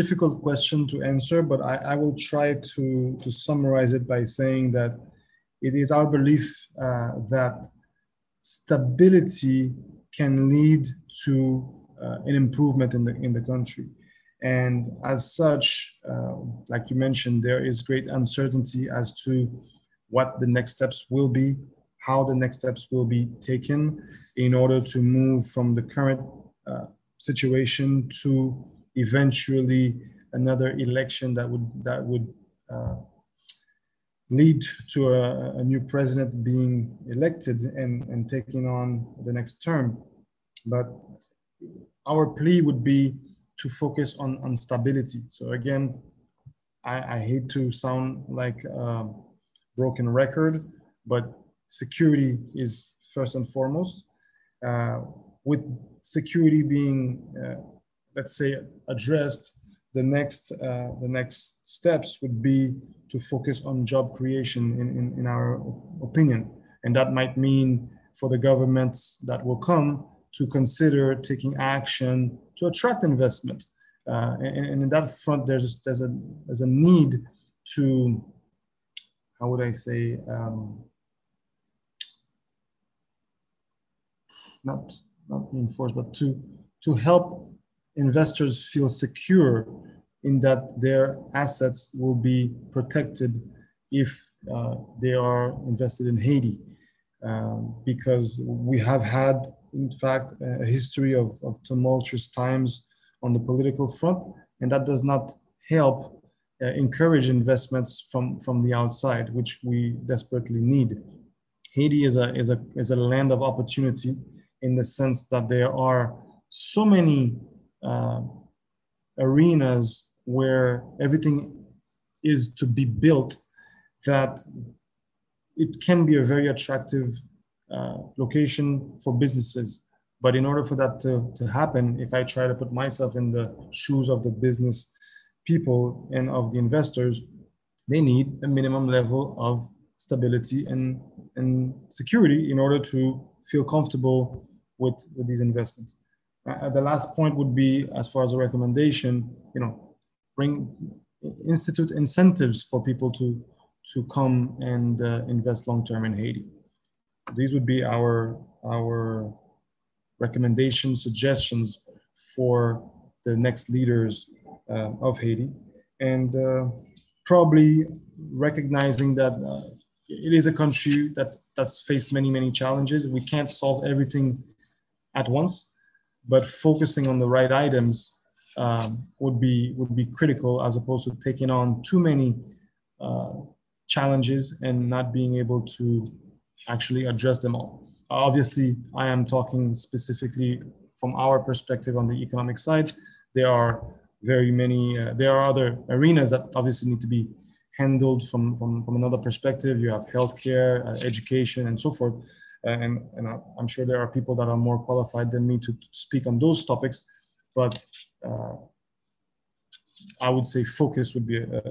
difficult question to answer, but I, I will try to, to summarize it by saying that it is our belief uh, that stability can lead to uh, an improvement in the in the country. And as such, uh, like you mentioned, there is great uncertainty as to what the next steps will be, how the next steps will be taken in order to move from the current uh, situation to eventually another election that would that would uh, lead to a, a, new president being elected and, and taking on the next term. But our plea would be to focus on, on stability. So again, I, I hate to sound like a broken record, but security is first and foremost. Uh, with security being, uh, let's say, addressed, the next uh, the next steps would be to focus on job creation, in, in, in our opinion, and that might mean for the governments that will come to consider taking action to attract investment. Uh, and, and, in that front, there's there's a there's a need to how would I say um, not not reinforce, but to to help investors feel secure in that their assets will be protected if uh, they are invested in Haiti. Um, because we have had in fact, a history of, of tumultuous times on the political front, and that does not help uh, encourage investments from, from the outside, which we desperately need. Haiti is a, is, a, is a land of opportunity in the sense that there are so many uh, arenas where everything is to be built that it can be a very attractive uh, location for businesses. But in order for that to, to happen, if I try to put myself in the shoes of the business people and of the investors, they need a minimum level of stability and, and security in order to feel comfortable with, with these investments. Uh, the last point would be, as far as a recommendation, you know, bring institute incentives for people to to come and uh, invest long term in Haiti. These would be our our recommendations, suggestions for the next leaders uh, of Haiti, and uh, probably recognizing that uh, it is a country that's that's faced many many challenges. We can't solve everything at once, but focusing on the right items um, would be would be critical as opposed to taking on too many uh, challenges and not being able to actually address them all. Obviously, I am talking specifically from our perspective on the economic side. There are very many, uh, there are other arenas that obviously need to be handled from, from, from another perspective. You have healthcare, uh, education, and so forth. And and I'm sure there are people that are more qualified than me to, speak on those topics. But uh, I would say focus would be a,